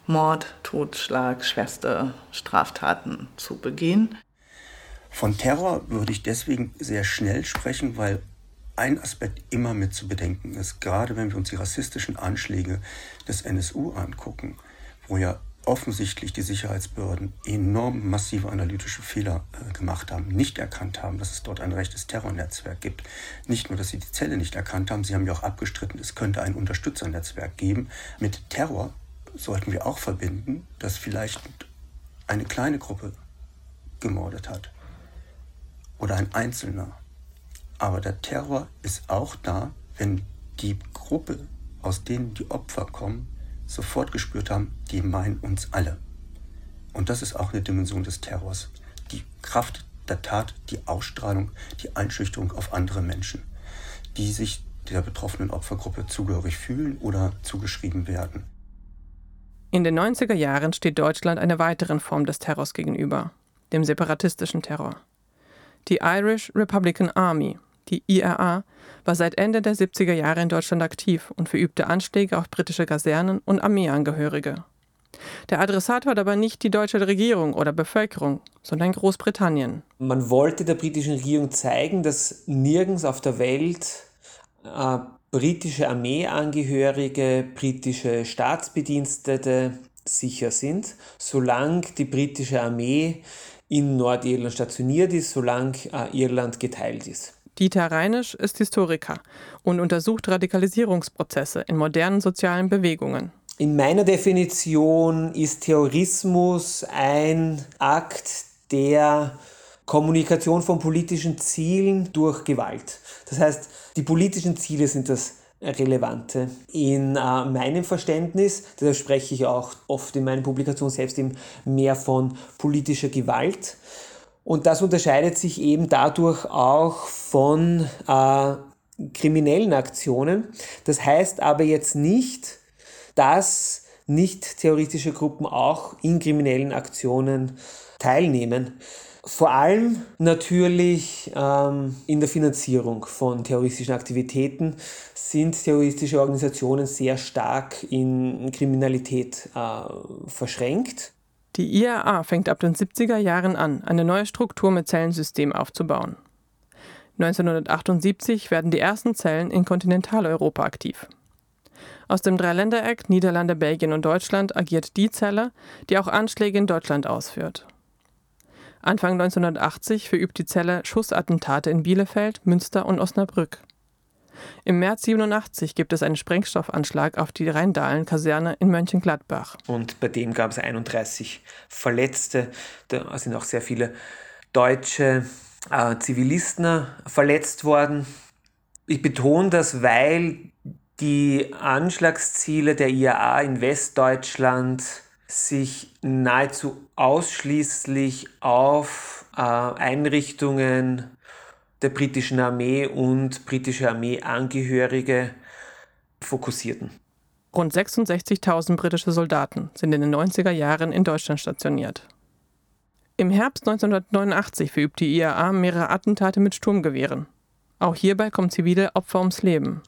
Mord, Totschlag, schwerste Straftaten zu begehen. Von Terror würde ich deswegen sehr schnell sprechen, weil ein Aspekt immer mit zu bedenken ist, gerade wenn wir uns die rassistischen Anschläge des NSU angucken, wo ja offensichtlich die Sicherheitsbehörden enorm massive analytische Fehler äh, gemacht haben, nicht erkannt haben, dass es dort ein rechtes Terrornetzwerk gibt. Nicht nur, dass sie die Zelle nicht erkannt haben, sie haben ja auch abgestritten, es könnte ein Unterstützernetzwerk geben. Mit Terror sollten wir auch verbinden, dass vielleicht eine kleine Gruppe gemordet hat oder ein Einzelner. Aber der Terror ist auch da, wenn die Gruppe, aus denen die Opfer kommen, sofort gespürt haben, die meinen uns alle. Und das ist auch eine Dimension des Terrors. Die Kraft der Tat, die Ausstrahlung, die Einschüchterung auf andere Menschen, die sich der betroffenen Opfergruppe zugehörig fühlen oder zugeschrieben werden. In den 90er Jahren steht Deutschland einer weiteren Form des Terrors gegenüber, dem separatistischen Terror. Die Irish Republican Army, die IRA, war seit Ende der 70er Jahre in Deutschland aktiv und verübte Anschläge auf britische Kasernen und Armeeangehörige. Der Adressat war dabei nicht die deutsche Regierung oder Bevölkerung, sondern Großbritannien. Man wollte der britischen Regierung zeigen, dass nirgends auf der Welt äh, britische Armeeangehörige, britische Staatsbedienstete sicher sind, solange die britische Armee in Nordirland stationiert ist, solange äh, Irland geteilt ist. Dieter Reinisch ist Historiker und untersucht Radikalisierungsprozesse in modernen sozialen Bewegungen. In meiner Definition ist Terrorismus ein Akt der Kommunikation von politischen Zielen durch Gewalt. Das heißt, die politischen Ziele sind das Relevante. In äh, meinem Verständnis, da spreche ich auch oft in meinen Publikationen selbst eben mehr von politischer Gewalt. Und das unterscheidet sich eben dadurch auch von äh, kriminellen Aktionen. Das heißt aber jetzt nicht, dass nicht terroristische Gruppen auch in kriminellen Aktionen teilnehmen. Vor allem natürlich ähm, in der Finanzierung von terroristischen Aktivitäten sind terroristische Organisationen sehr stark in Kriminalität äh, verschränkt. Die IAA fängt ab den 70er Jahren an, eine neue Struktur mit Zellensystem aufzubauen. 1978 werden die ersten Zellen in Kontinentaleuropa aktiv. Aus dem Dreiländereck Niederlande, Belgien und Deutschland agiert die Zelle, die auch Anschläge in Deutschland ausführt. Anfang 1980 verübt die Zelle Schussattentate in Bielefeld, Münster und Osnabrück. Im März 87 gibt es einen Sprengstoffanschlag auf die Rheindahlen-Kaserne in Mönchengladbach. Und bei dem gab es 31 Verletzte. Da sind auch sehr viele deutsche äh, Zivilisten verletzt worden. Ich betone das, weil die Anschlagsziele der IAA in Westdeutschland sich nahezu ausschließlich auf äh, Einrichtungen der britischen Armee und britische Armeeangehörige fokussierten. Rund 66.000 britische Soldaten sind in den 90er Jahren in Deutschland stationiert. Im Herbst 1989 verübt die IAA mehrere Attentate mit Sturmgewehren. Auch hierbei kommen zivile Opfer ums Leben.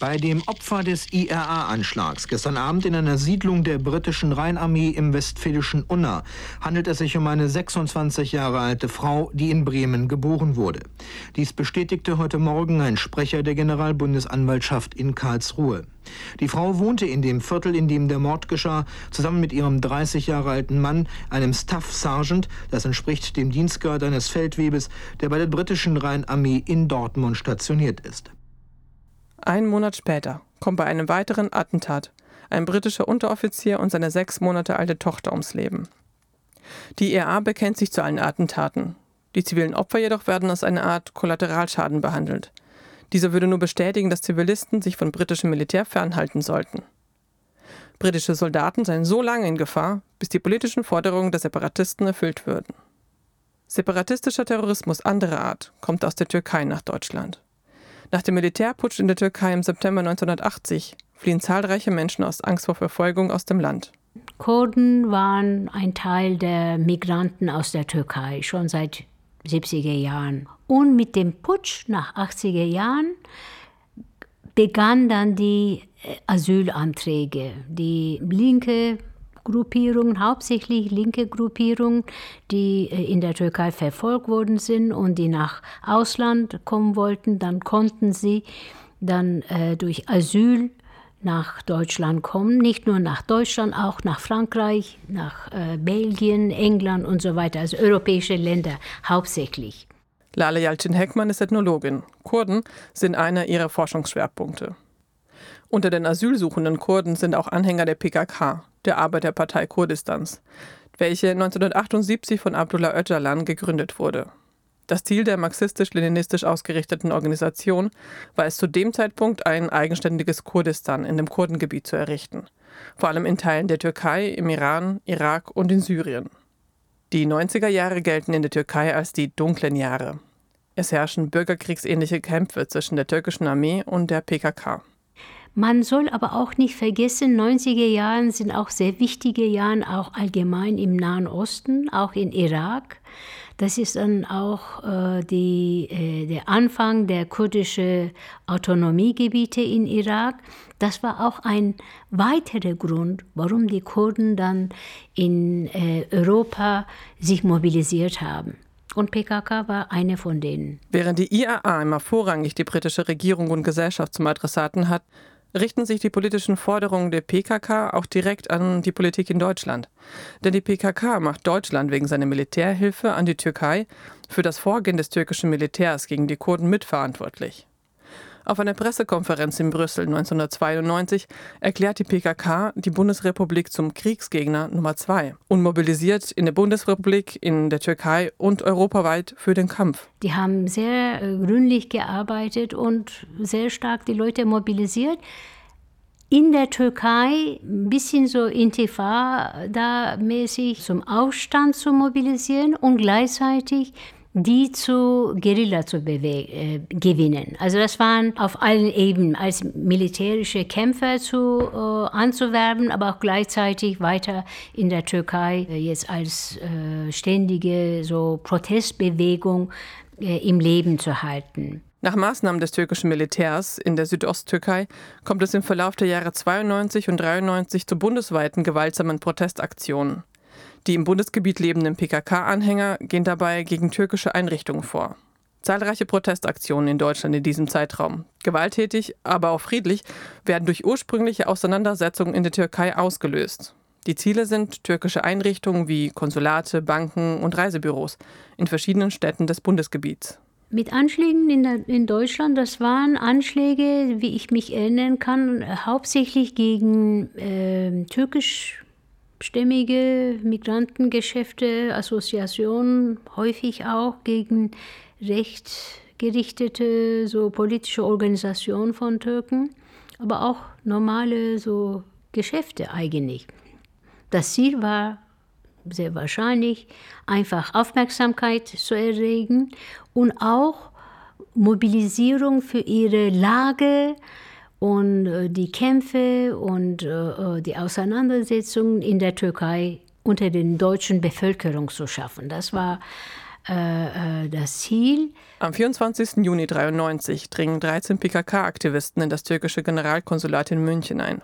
Bei dem Opfer des IRA-Anschlags gestern Abend in einer Siedlung der britischen Rheinarmee im westfälischen Unna handelt es sich um eine 26 Jahre alte Frau, die in Bremen geboren wurde. Dies bestätigte heute Morgen ein Sprecher der Generalbundesanwaltschaft in Karlsruhe. Die Frau wohnte in dem Viertel, in dem der Mord geschah, zusammen mit ihrem 30 Jahre alten Mann, einem Staff Sergeant, das entspricht dem Dienstgrad eines Feldwebes, der bei der britischen Rheinarmee in Dortmund stationiert ist. Ein Monat später kommt bei einem weiteren Attentat ein britischer Unteroffizier und seine sechs Monate alte Tochter ums Leben. Die IRA bekennt sich zu allen Attentaten. Die zivilen Opfer jedoch werden als eine Art Kollateralschaden behandelt. Dieser würde nur bestätigen, dass Zivilisten sich von britischem Militär fernhalten sollten. Britische Soldaten seien so lange in Gefahr, bis die politischen Forderungen der Separatisten erfüllt würden. Separatistischer Terrorismus anderer Art kommt aus der Türkei nach Deutschland. Nach dem Militärputsch in der Türkei im September 1980 fliehen zahlreiche Menschen aus Angst vor Verfolgung aus dem Land. Kurden waren ein Teil der Migranten aus der Türkei schon seit 70er Jahren. Und mit dem Putsch nach 80er Jahren begannen dann die Asylanträge. Die linke Gruppierungen, hauptsächlich linke Gruppierungen, die äh, in der Türkei verfolgt worden sind und die nach Ausland kommen wollten, dann konnten sie dann äh, durch Asyl nach Deutschland kommen, nicht nur nach Deutschland, auch nach Frankreich, nach äh, Belgien, England und so weiter, also europäische Länder hauptsächlich. Lale Yalcin-Heckmann ist Ethnologin. Kurden sind einer ihrer Forschungsschwerpunkte. Unter den asylsuchenden Kurden sind auch Anhänger der PKK, der Arbeiterpartei Kurdistans, welche 1978 von Abdullah Öcalan gegründet wurde. Das Ziel der marxistisch-leninistisch ausgerichteten Organisation war es zu dem Zeitpunkt, ein eigenständiges Kurdistan in dem Kurdengebiet zu errichten, vor allem in Teilen der Türkei, im Iran, Irak und in Syrien. Die 90er Jahre gelten in der Türkei als die dunklen Jahre. Es herrschen bürgerkriegsähnliche Kämpfe zwischen der türkischen Armee und der PKK. Man soll aber auch nicht vergessen, 90er Jahre sind auch sehr wichtige Jahre, auch allgemein im Nahen Osten, auch in Irak. Das ist dann auch äh, die, äh, der Anfang der kurdischen Autonomiegebiete in Irak. Das war auch ein weiterer Grund, warum die Kurden dann in äh, Europa sich mobilisiert haben. Und PKK war eine von denen. Während die IAA immer vorrangig die britische Regierung und Gesellschaft zum Adressaten hat, richten sich die politischen Forderungen der PKK auch direkt an die Politik in Deutschland. Denn die PKK macht Deutschland wegen seiner Militärhilfe an die Türkei für das Vorgehen des türkischen Militärs gegen die Kurden mitverantwortlich. Auf einer Pressekonferenz in Brüssel 1992 erklärt die PKK die Bundesrepublik zum Kriegsgegner Nummer zwei und mobilisiert in der Bundesrepublik, in der Türkei und europaweit für den Kampf. Die haben sehr äh, gründlich gearbeitet und sehr stark die Leute mobilisiert in der Türkei ein bisschen so Intifada-mäßig zum Aufstand zu mobilisieren und gleichzeitig die zu Guerilla zu äh, gewinnen. Also das waren auf allen Ebenen als militärische Kämpfer zu, äh, anzuwerben, aber auch gleichzeitig weiter in der Türkei äh, jetzt als äh, ständige so Protestbewegung äh, im Leben zu halten. Nach Maßnahmen des türkischen Militärs in der Südosttürkei kommt es im Verlauf der Jahre 92 und 93 zu bundesweiten gewaltsamen Protestaktionen. Die im Bundesgebiet lebenden PKK-Anhänger gehen dabei gegen türkische Einrichtungen vor. Zahlreiche Protestaktionen in Deutschland in diesem Zeitraum, gewalttätig, aber auch friedlich, werden durch ursprüngliche Auseinandersetzungen in der Türkei ausgelöst. Die Ziele sind türkische Einrichtungen wie Konsulate, Banken und Reisebüros in verschiedenen Städten des Bundesgebiets. Mit Anschlägen in, der, in, Deutschland, das waren Anschläge, wie ich mich erinnern kann, hauptsächlich gegen äh, türkisch stämmige Migrantengeschäfte, Assoziationen, häufig auch gegen rechtgerichtete so politische Organisationen von Türken, aber auch normale so Geschäfte eigentlich. Das Ziel war sehr wahrscheinlich einfach Aufmerksamkeit zu erregen und auch Mobilisierung für ihre Lage, und äh, die Kämpfe und äh, äh, die Auseinandersetzungen in der Türkei unter den deutschen Bevölkerung zu schaffen. Das war das Ziel. Am 24. Juni 1993 dringen 13 PKK-Aktivisten in das türkische Generalkonsulat in München ein.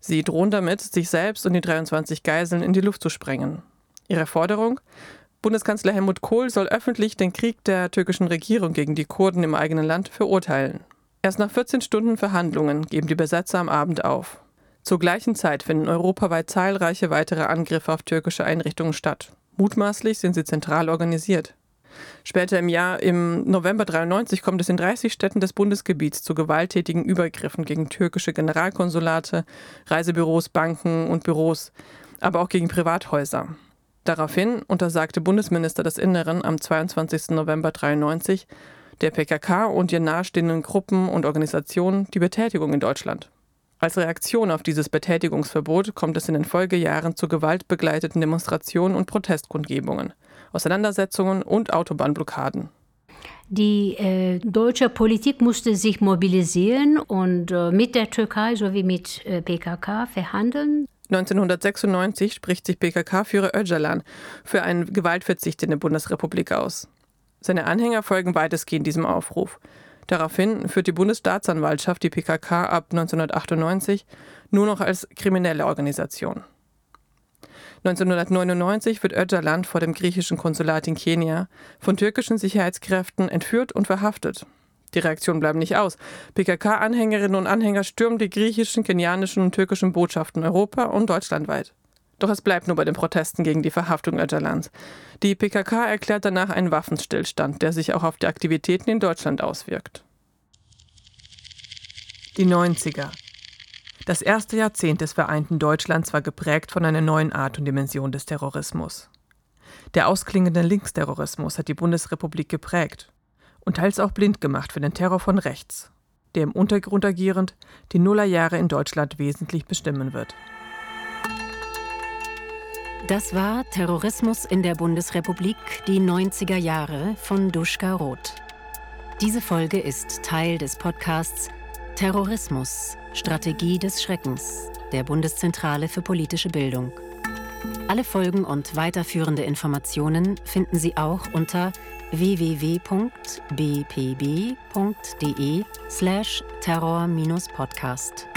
Sie drohen damit, sich selbst und die 23 Geiseln in die Luft zu sprengen. Ihre Forderung? Bundeskanzler Helmut Kohl soll öffentlich den Krieg der türkischen Regierung gegen die Kurden im eigenen Land verurteilen. Erst nach 14 Stunden Verhandlungen geben die Besetzer am Abend auf. Zur gleichen Zeit finden europaweit zahlreiche weitere Angriffe auf türkische Einrichtungen statt. Mutmaßlich sind sie zentral organisiert. Später im Jahr, im November 93, kommt es in 30 Städten des Bundesgebiets zu gewalttätigen Übergriffen gegen türkische Generalkonsulate, Reisebüros, Banken und Büros, aber auch gegen Privathäuser. Daraufhin untersagte Bundesminister des Inneren am 22. November 93 der PKK und ihr nahestehenden Gruppen und Organisationen die Betätigung in Deutschland. Als Reaktion auf dieses Betätigungsverbot kommt es in den Folgejahren zu gewaltbegleiteten Demonstrationen und Protestkundgebungen, Auseinandersetzungen und Autobahnblockaden. Die äh, deutsche Politik musste sich mobilisieren und äh, mit der Türkei sowie mit äh, PKK verhandeln. 1996 spricht sich PKK-Führer Öcalan für einen Gewaltverzicht in der Bundesrepublik aus. Seine Anhänger folgen weitestgehend diesem Aufruf. Daraufhin führt die Bundesstaatsanwaltschaft die PKK ab 1998 nur noch als kriminelle Organisation. 1999 wird Öcalan vor dem griechischen Konsulat in Kenia von türkischen Sicherheitskräften entführt und verhaftet. Die Reaktionen bleiben nicht aus. PKK-Anhängerinnen und Anhänger stürmen die griechischen, kenianischen und türkischen Botschaften Europa und deutschlandweit. Doch es bleibt nur bei den Protesten gegen die Verhaftung Öcalans. Die PKK erklärt danach einen Waffenstillstand, der sich auch auf die Aktivitäten in Deutschland auswirkt. Die 90er. Das erste Jahrzehnt des vereinten Deutschlands war geprägt von einer neuen Art und Dimension des Terrorismus. Der ausklingende Linksterrorismus hat die Bundesrepublik geprägt und teils auch blind gemacht für den Terror von rechts, der im Untergrund agierend die Nullerjahre in Deutschland wesentlich bestimmen wird. Das war Terrorismus in der Bundesrepublik, die 90er Jahre von Duschka Roth. Diese Folge ist Teil des Podcasts Terrorismus, Strategie des Schreckens der Bundeszentrale für politische Bildung. Alle Folgen und weiterführende Informationen finden Sie auch unter www.bpb.de slash terror-podcast.